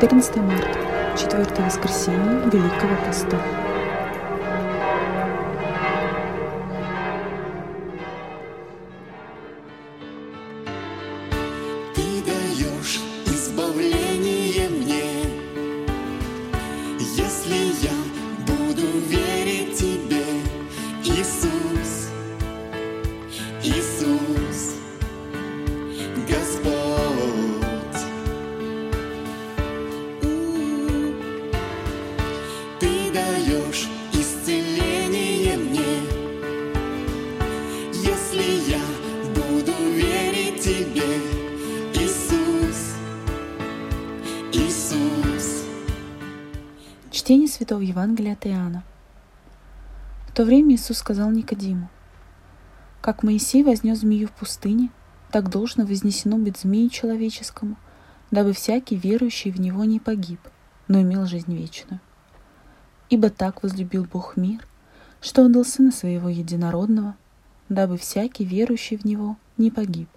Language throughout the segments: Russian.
14 марта, четвертое воскресенье Великого Поста. Святого Евангелия от Иоанна. В то время Иисус сказал Никодиму, «Как Моисей вознес змею в пустыне, так должно вознесено быть змею человеческому, дабы всякий верующий в него не погиб, но имел жизнь вечную. Ибо так возлюбил Бог мир, что отдал Сына Своего Единородного, дабы всякий верующий в Него не погиб,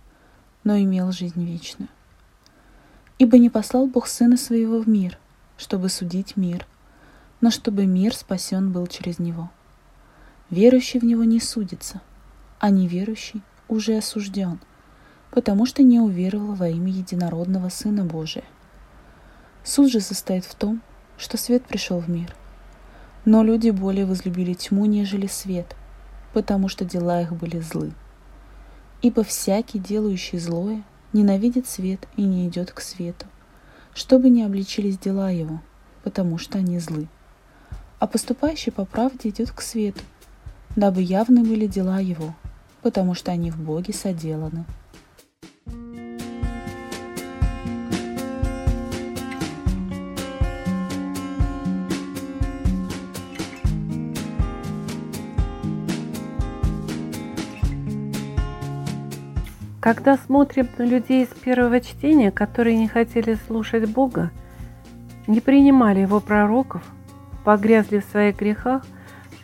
но имел жизнь вечную. Ибо не послал Бог Сына Своего в мир, чтобы судить мир, но чтобы мир спасен был через Него. Верующий в Него не судится, а неверующий уже осужден, потому что не уверовал во имя Единородного Сына Божия. Суд же состоит в том, что свет пришел в мир, но люди более возлюбили тьму, нежели свет, потому что дела их были злы. Ибо всякий, делающий злое, ненавидит свет и не идет к свету, чтобы не обличились дела его, потому что они злы. А поступающий по правде идет к свету, дабы явны были дела его, потому что они в Боге соделаны. Когда смотрим на людей из первого чтения, которые не хотели слушать Бога, не принимали Его пророков, погрязли в своих грехах,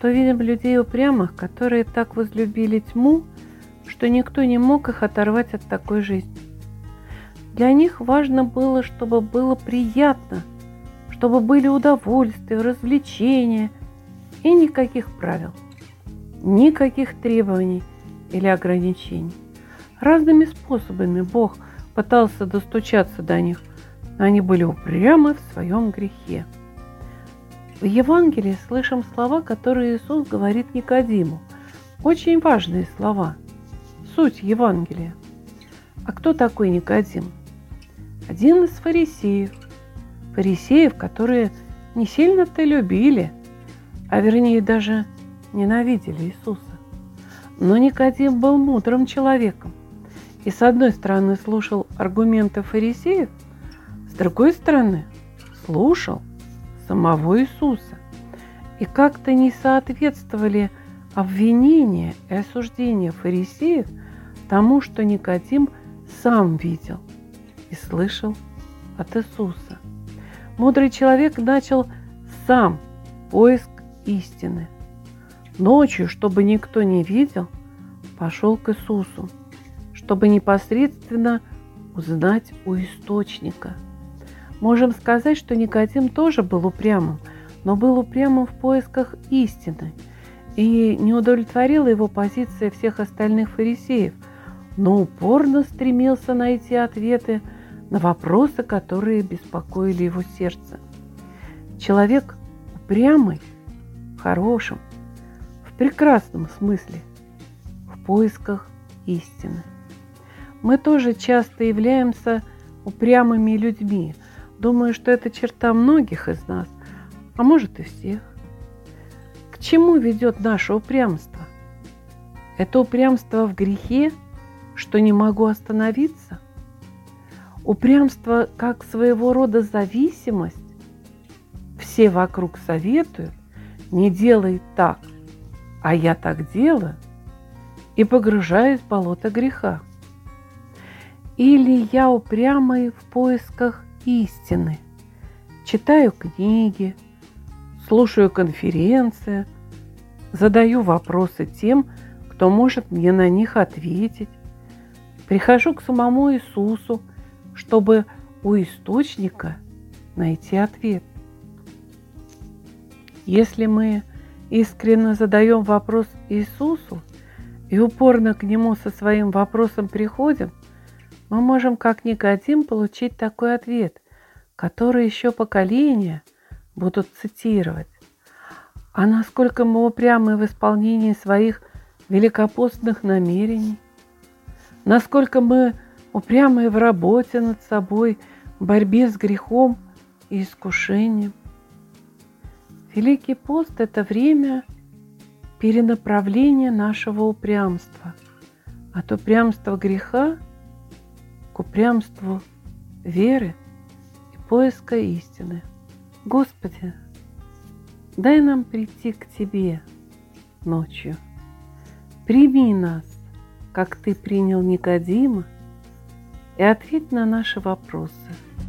то видим людей упрямых, которые так возлюбили тьму, что никто не мог их оторвать от такой жизни. Для них важно было, чтобы было приятно, чтобы были удовольствия, развлечения и никаких правил, никаких требований или ограничений. Разными способами Бог пытался достучаться до них, но они были упрямы в своем грехе. В Евангелии слышим слова, которые Иисус говорит Никодиму. Очень важные слова. Суть Евангелия. А кто такой Никодим? Один из фарисеев. Фарисеев, которые не сильно-то любили, а вернее даже ненавидели Иисуса. Но Никодим был мудрым человеком и с одной стороны слушал аргументы фарисеев, с другой стороны слушал самого Иисуса. И как-то не соответствовали обвинения и осуждения фарисеев тому, что Никодим сам видел и слышал от Иисуса. Мудрый человек начал сам поиск истины. Ночью, чтобы никто не видел, пошел к Иисусу, чтобы непосредственно узнать у источника. Можем сказать, что Никодим тоже был упрямым, но был упрямым в поисках истины. И не удовлетворила его позиция всех остальных фарисеев, но упорно стремился найти ответы на вопросы, которые беспокоили его сердце. Человек упрямый, в хорошем, в прекрасном смысле, в поисках истины. Мы тоже часто являемся упрямыми людьми. Думаю, что это черта многих из нас, а может и всех. К чему ведет наше упрямство? Это упрямство в грехе, что не могу остановиться? Упрямство как своего рода зависимость? Все вокруг советуют, не делай так, а я так делаю, и погружаюсь в болото греха. Или я упрямый в поисках истины. Читаю книги, слушаю конференции, задаю вопросы тем, кто может мне на них ответить. Прихожу к самому Иисусу, чтобы у источника найти ответ. Если мы искренне задаем вопрос Иисусу и упорно к Нему со своим вопросом приходим, мы можем как Никодим получить такой ответ, который еще поколения будут цитировать. А насколько мы упрямы в исполнении своих великопостных намерений, насколько мы упрямы в работе над собой, в борьбе с грехом и искушением. Великий пост – это время перенаправления нашего упрямства от упрямства греха к упрямству веры и поиска истины. Господи, дай нам прийти к Тебе ночью. Прими нас, как Ты принял Никодима, и ответь на наши вопросы –